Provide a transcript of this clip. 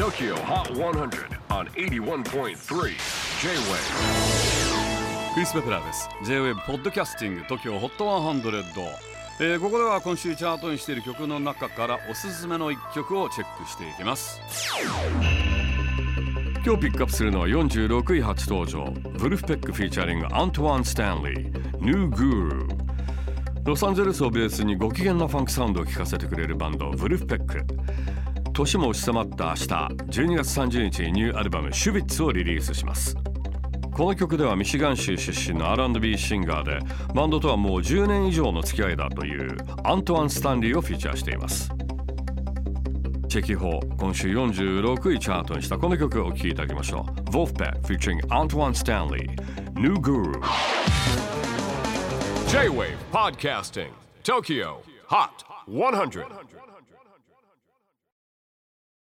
TOKYO HOT 100 on 81.3 J-WAVE クリス・ペプラーです。J-WAVE ポッドキャスティング TOKYO HOT 100、えーここでは今週チャートインしている曲の中からおすすめの一曲をチェックしていきます。今日ピックアップするのは46位初登場。 Vulfpeck featuring Antwaun Stanley New Guru ロサンゼルスをベースにご機嫌なファンクサウンドを聴かせてくれるバンド Vulfpeck。年も押し迫った明日12月30日にニューアルバム「シュビッツ」をリリースします。この曲ではミシガン州出身の R&B シンガーでバンドとはもう10年以上の付き合いだというアントワン・スタンリーをフィーチャーしています。チェキホー今週46位チャートにしたこの曲をお聴きいただきましょう。Wolfpack featuring Antoine Stanley New Guru J-WAVE PODCASTING TOKYO HOT 100